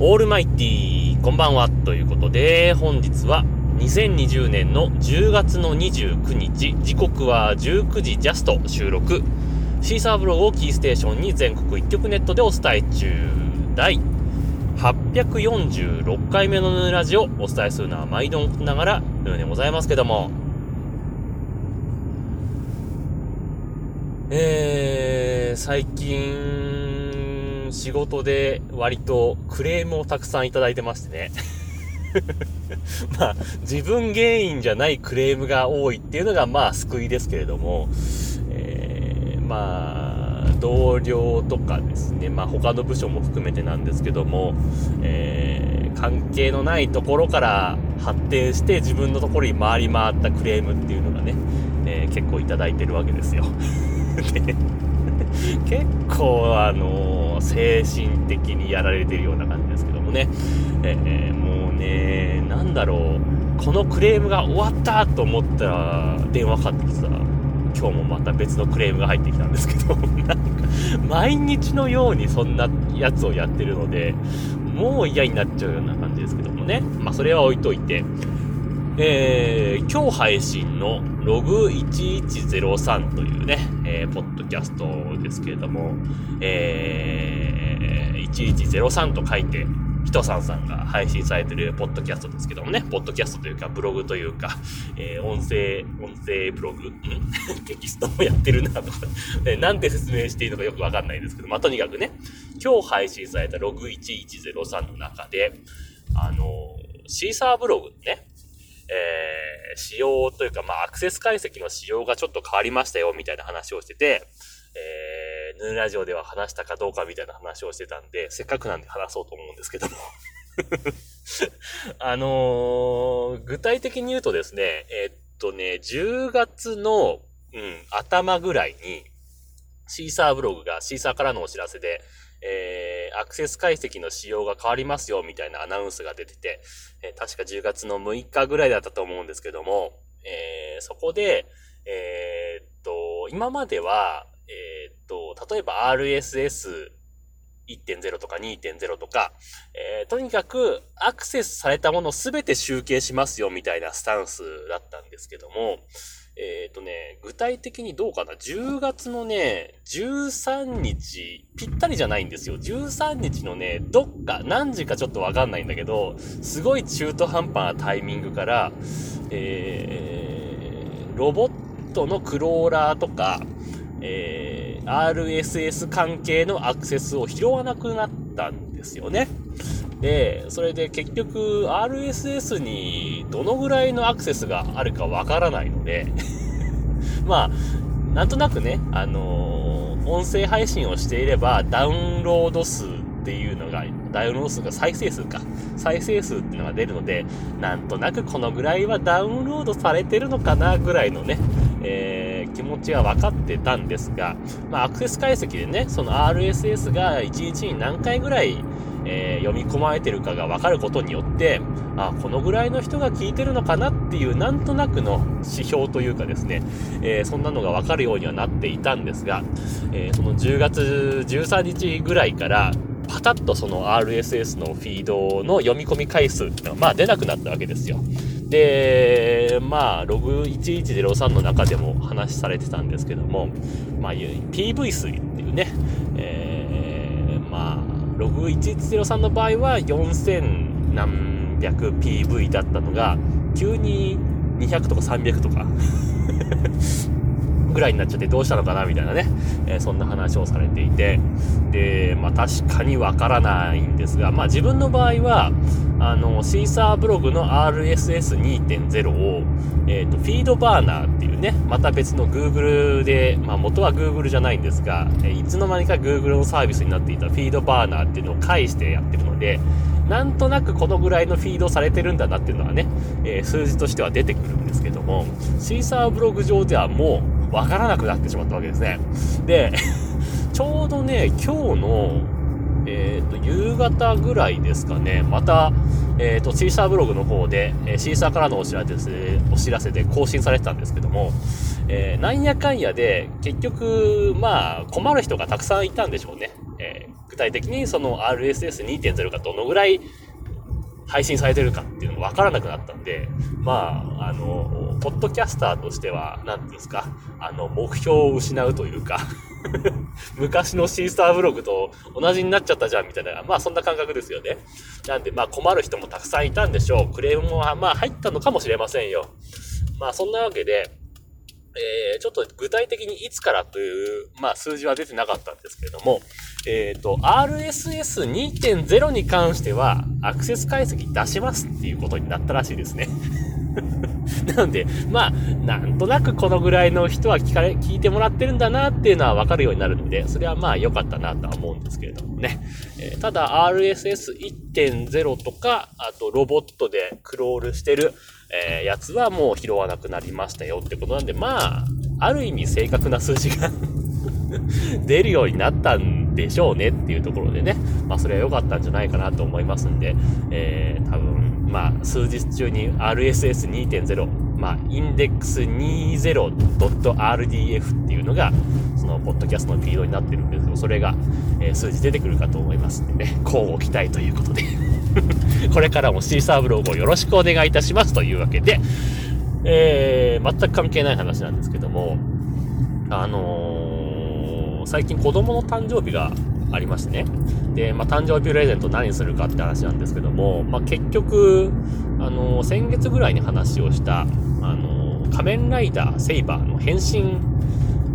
オールマイティー、こんばんは。ということで、本日は2020年の10月の29日、時刻は19時ジャスト収録。シーサーブログをキーステーションに全国一曲ネットでお伝え中。第846回目のヌーラジオお伝えするのは毎度ながらヌーでございますけども。えー、最近、仕事で割とクレームをたくさんいただいてましてね。まあ、自分原因じゃないクレームが多いっていうのがまあ救いですけれども、えー、まあ、同僚とかですね、まあ他の部署も含めてなんですけども、えー、関係のないところから発展して自分のところに回り回ったクレームっていうのがね、えー、結構いただいてるわけですよ。結構あの精神的にやられてるような感じですけどもね、えー、もうね、なんだろう、このクレームが終わったと思ったら電話かかってきてさ、今日もまた別のクレームが入ってきたんですけど、なんか、毎日のようにそんなやつをやってるので、もう嫌になっちゃうような感じですけどもね。まあ、それは置いといて、えー、今日配信のログ1103というね、えー、ポッドキャストですけれども、えー、1103と書いて、ひとさんさんが配信されてるポッドキャストですけどもね、ポッドキャストというかブログというか、えー、音声、音声ブログん？テキストもやってるなとか、えー、なんて説明していいのかよくわかんないですけど、まあ、とにかくね、今日配信されたログ1103の中で、あのシーサーブログね、えー、仕様というか、まあ、アクセス解析の仕様がちょっと変わりましたよ、みたいな話をしてて、えー、ヌーラジオでは話したかどうかみたいな話をしてたんで、せっかくなんで話そうと思うんですけども。あのー、具体的に言うとですね、えー、っとね、10月の、うん、頭ぐらいに、シーサーブログがシーサーからのお知らせで、えー、アクセス解析の仕様が変わりますよ、みたいなアナウンスが出てて、えー、確か10月の6日ぐらいだったと思うんですけども、えー、そこで、え、っと、今までは、え、っと、例えば RSS 1.0とか2.0とか、えー、とにかくアクセスされたものすべて集計しますよみたいなスタンスだったんですけども、えっ、ー、とね、具体的にどうかな ?10 月のね、13日、ぴったりじゃないんですよ。13日のね、どっか、何時かちょっとわかんないんだけど、すごい中途半端なタイミングから、えー、ロボットのクローラーとか、えー、RSS 関係のアクセスを拾わなくなったんですよね。で、それで結局 RSS にどのぐらいのアクセスがあるかわからないので まあ、なんとなくね、あのー、音声配信をしていればダウンロード数っていうのが、ダウンロード数が再生数か。再生数っていうのが出るので、なんとなくこのぐらいはダウンロードされてるのかなぐらいのね、えー、気持ちは分かってたんですが、まあ、アクセス解析でね、その RSS が1日に何回ぐらいえー、読み込まれてるかが分かることによって、あ、このぐらいの人が聞いてるのかなっていう、なんとなくの指標というかですね、えー、そんなのが分かるようにはなっていたんですが、えー、その10月13日ぐらいから、パタッとその RSS のフィードの読み込み回数ってのが、まあ出なくなったわけですよ。で、まあ、ログ1103の中でも話されてたんですけども、まあ、PV 数っていうね、え6113の場合は4000何百 PV だったのが、急に200とか300とか ぐらいになっちゃってどうしたのかなみたいなね、えー、そんな話をされていて、で、まあ確かにわからないんですが、まあ自分の場合は、あの、シーサーブログの RSS2.0 をえっ、ー、と、フィードバーナーっていうね、また別の Google で、まあ元は Google じゃないんですが、えいつの間にか Google のサービスになっていたフィードバーナーっていうのを介してやってるので、なんとなくこのぐらいのフィードされてるんだなっていうのはね、えー、数字としては出てくるんですけども、シーサーブログ上ではもうわからなくなってしまったわけですね。で、ちょうどね、今日の、えっ、ー、と、夕方ぐらいですかね、また、えっ、ー、と、シーサーブログの方で、えー、シーサーからのお知らせで、お知らせで更新されてたんですけども、えー、なんやかんやで、結局、まあ、困る人がたくさんいたんでしょうね。えー、具体的にその RSS2.0 がどのぐらい配信されてるかっていうのも分からなくなったんで、まあ、あの、ポッドキャスターとしては、なんていうんですか、あの、目標を失うというか 昔のシースターブログと同じになっちゃったじゃんみたいな、まあそんな感覚ですよね。なんで、まあ困る人もたくさんいたんでしょう。クレームもまあ入ったのかもしれませんよ。まあそんなわけで、えー、ちょっと具体的にいつからという、まあ数字は出てなかったんですけれども、えっ、ー、と、RSS2.0 に関しては、アクセス解析出しますっていうことになったらしいですね。なので、まあ、なんとなくこのぐらいの人は聞かれ、聞いてもらってるんだなっていうのはわかるようになるんで、それはまあ良かったなとは思うんですけれどもね。えー、ただ RSS1.0 とか、あとロボットでクロールしてる、えー、やつはもう拾わなくなりましたよってことなんで、まあ、ある意味正確な数字が 出るようになったんでしょうねっていうところでね、まあそれは良かったんじゃないかなと思いますんで、えー、多分、まあ数日中に RSS2.0、まあインデックス 20.rdf っていうのが、そのポッドキャストのフィードになってるんですけど、それが、えー、数字出てくるかと思いますんでね、交互期待ということで。これからもシーサーブログをよろしくお願いいたしますというわけで、えー、全く関係ない話なんですけども、あのー、最近子供の誕生日がありましてね。で、まあ、誕生日プレゼント何するかって話なんですけども、まあ、結局、あの、先月ぐらいに話をした、あの、仮面ライダーセイバーの変身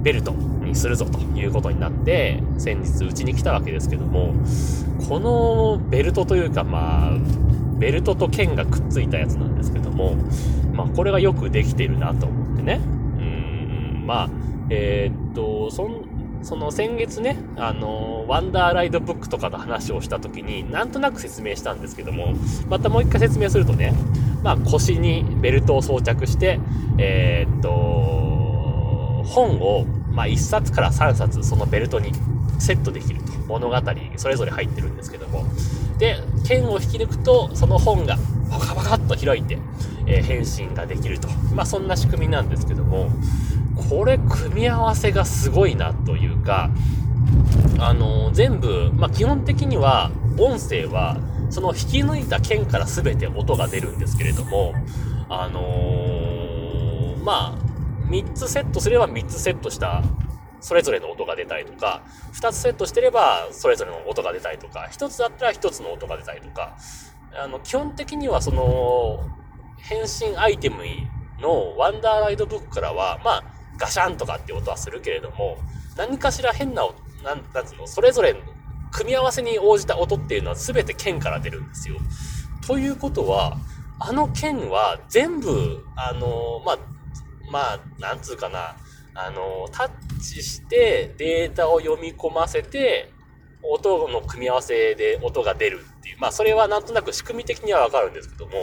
ベルトにするぞということになって、先日うちに来たわけですけども、このベルトというか、まあ、ベルトと剣がくっついたやつなんですけども、まあ、これがよくできてるなと思ってね。うん、まあ、えー、っと、そん、その先月ね、あの、ワンダーライドブックとかの話をした時に、なんとなく説明したんですけども、またもう一回説明するとね、まあ腰にベルトを装着して、えー、っと、本をまあ、1冊から3冊そのベルトにセットできると。物語、それぞれ入ってるんですけども。で、剣を引き抜くと、その本がパカパカッと開いて、えー、変身ができると。まあ、そんな仕組みなんですけども、これ、組み合わせがすごいなというか、あのー、全部、まあ、基本的には、音声は、その引き抜いた剣から全て音が出るんですけれども、あのー、まあ、3つセットすれば3つセットしたそれぞれの音が出たりとか、2つセットしてればそれぞれの音が出たりとか、1つだったら1つの音が出たりとか、あの、基本的にはその、変身アイテムのワンダーライドブックからは、まあ、ガシャンとかって音はするけれども、何かしら変な、なん、なんつうの、それぞれ組み合わせに応じた音っていうのは全て剣から出るんですよ。ということは、あの剣は全部、あの、まあ、まあ、なんつうかな、あの、タッチしてデータを読み込ませて、音の組み合わせで音が出るっていう。まあ、それはなんとなく仕組み的にはわかるんですけども、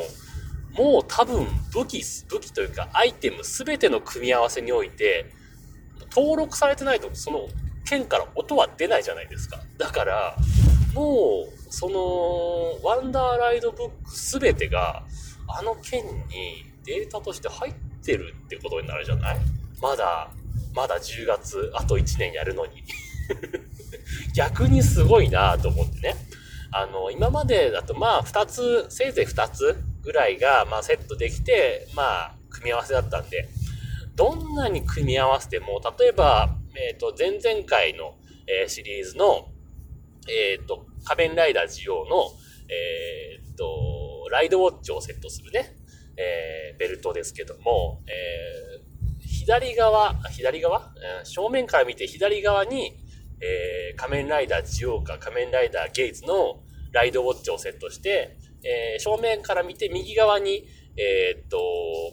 もう多分武器、武器というかアイテムすべての組み合わせにおいて、登録されてないとその剣から音は出ないじゃないですか。だから、もう、その、ワンダーライドブックすべてが、あの剣にデータとして入ってるってことになるじゃないまだ、まだ10月、あと1年やるのに 逆にすごいなと思ってね。あの、今までだとまあ2つ、せいぜい2つぐらいがまあセットできて、まあ組み合わせだったんで、どんなに組み合わせても、例えば、えっ、ー、と、前々回の、えー、シリーズの、えっ、ー、と、仮面ライダージオの、えっと、ライドウォッチをセットするね、え、ベルトですけども、え、左側、左側、えー、正面から見て左側に、え、仮面ライダージオーカ、仮面ライダーゲイズのライドウォッチをセットして、えー、正面から見て右側に、えー、っと、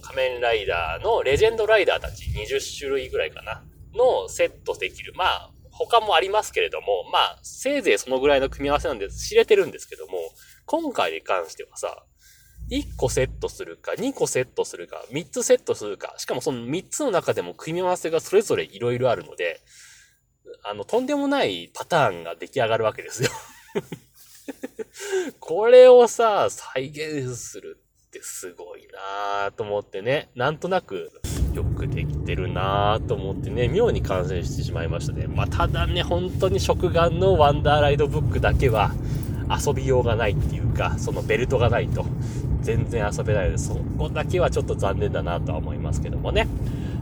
仮面ライダーのレジェンドライダーたち20種類ぐらいかな、のセットできる。まあ、他もありますけれども、まあ、せいぜいそのぐらいの組み合わせなんで知れてるんですけども、今回に関してはさ、1個セットするか、2個セットするか、3つセットするか、しかもその3つの中でも組み合わせがそれぞれ色々あるので、あの、とんでもないパターンが出来上がるわけですよ これをさ、再現するってすごいなぁと思ってね、なんとなく、よくできてるなぁと思ってね、妙に感染してしまいましたね。まあ、ただね、本当に食玩のワンダーライドブックだけは遊びようがないっていうか、そのベルトがないと全然遊べないので。そこだけはちょっと残念だなとは思いますけどもね。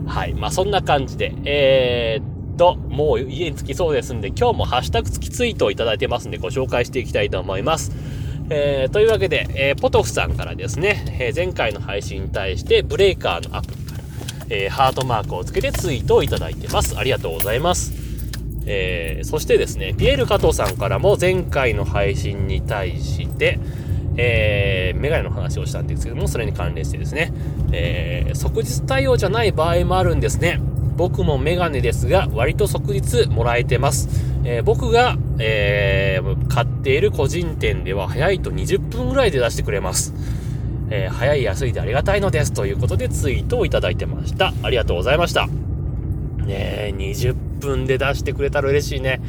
はい。まあ、そんな感じで、えー、と、もう家に着きそうですんで、今日もハッシュタグ付きツイートをいただいてますんで、ご紹介していきたいと思います。えー、というわけで、えー、ポトフさんからですね、えー、前回の配信に対してブレイカーのアプリから、え、ハートマークをつけてツイートをいただいてます。ありがとうございます。え、そしてですね、ピエール加藤さんからも前回の配信に対して、えー、メガネの話をしたんですけども、それに関連してですね、えー、即日対応じゃない場合もあるんですね。僕もメガネですが、割と即日もらえてます。えー、僕が、えー、買っている個人店では早いと20分ぐらいで出してくれます。えー、早い安いでありがたいのですということでツイートをいただいてました。ありがとうございました。ねえ、20分で出してくれたら嬉しいね。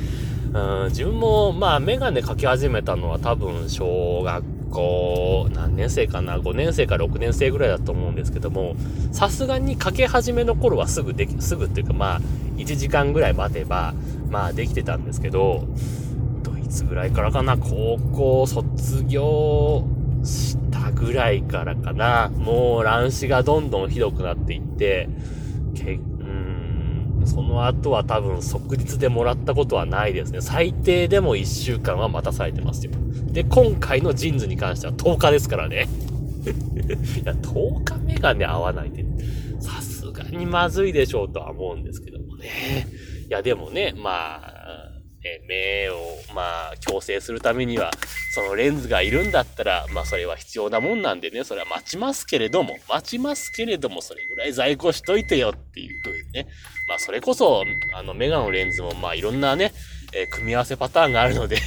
うん、自分も、まあ、メガネかけ始めたのは多分小学校、何年生かな ?5 年生か6年生ぐらいだと思うんですけども、さすがにかけ始めの頃はすぐでき、すぐっていうかまあ、1時間ぐらい待てば、まあできてたんですけど、どいつぐらいからかな？高校卒業したぐらいからかな？もう乱視がどんどんひどくなっていって、けその後は多分即日でもらったことはないですね。最低でも1週間は待たされてますよ。で、今回のジーンズに関しては10日ですからね。いや、10日メガネ合わないって、さすがにまずいでしょうとは思うんですけどもね。いや、でもね、まあ、え目を、まあ、矯正するためには、そのレンズがいるんだったら、まあ、それは必要なもんなんでね、それは待ちますけれども、待ちますけれども、それぐらい在庫しといてよっていうふうにね。それこそ、あの、メガのレンズも、まあ、いろんなね、えー、組み合わせパターンがあるので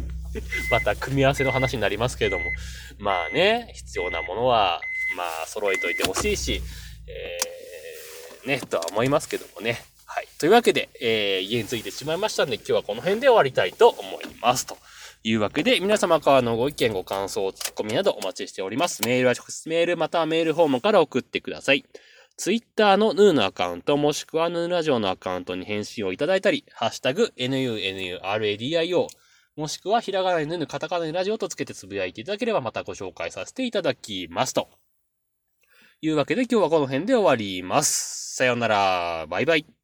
また組み合わせの話になりますけれども、まあね、必要なものは、まあ、揃えといてほしいし、えー、ね、とは思いますけどもね。はい。というわけで、えー、家に着いてしまいましたんで、今日はこの辺で終わりたいと思います。というわけで、皆様からのご意見、ご感想、ツッコミなどお待ちしております。メールは直接メール、またはメールフォームから送ってください。ツイッターのヌーのアカウント、もしくはヌーラジオのアカウントに返信をいただいたり、ハッシュタグ、nunuradio、もしくはひらがなにヌーヌ、カタカナにラジオとつけてつぶやいていただければまたご紹介させていただきますと。いうわけで今日はこの辺で終わります。さようなら。バイバイ。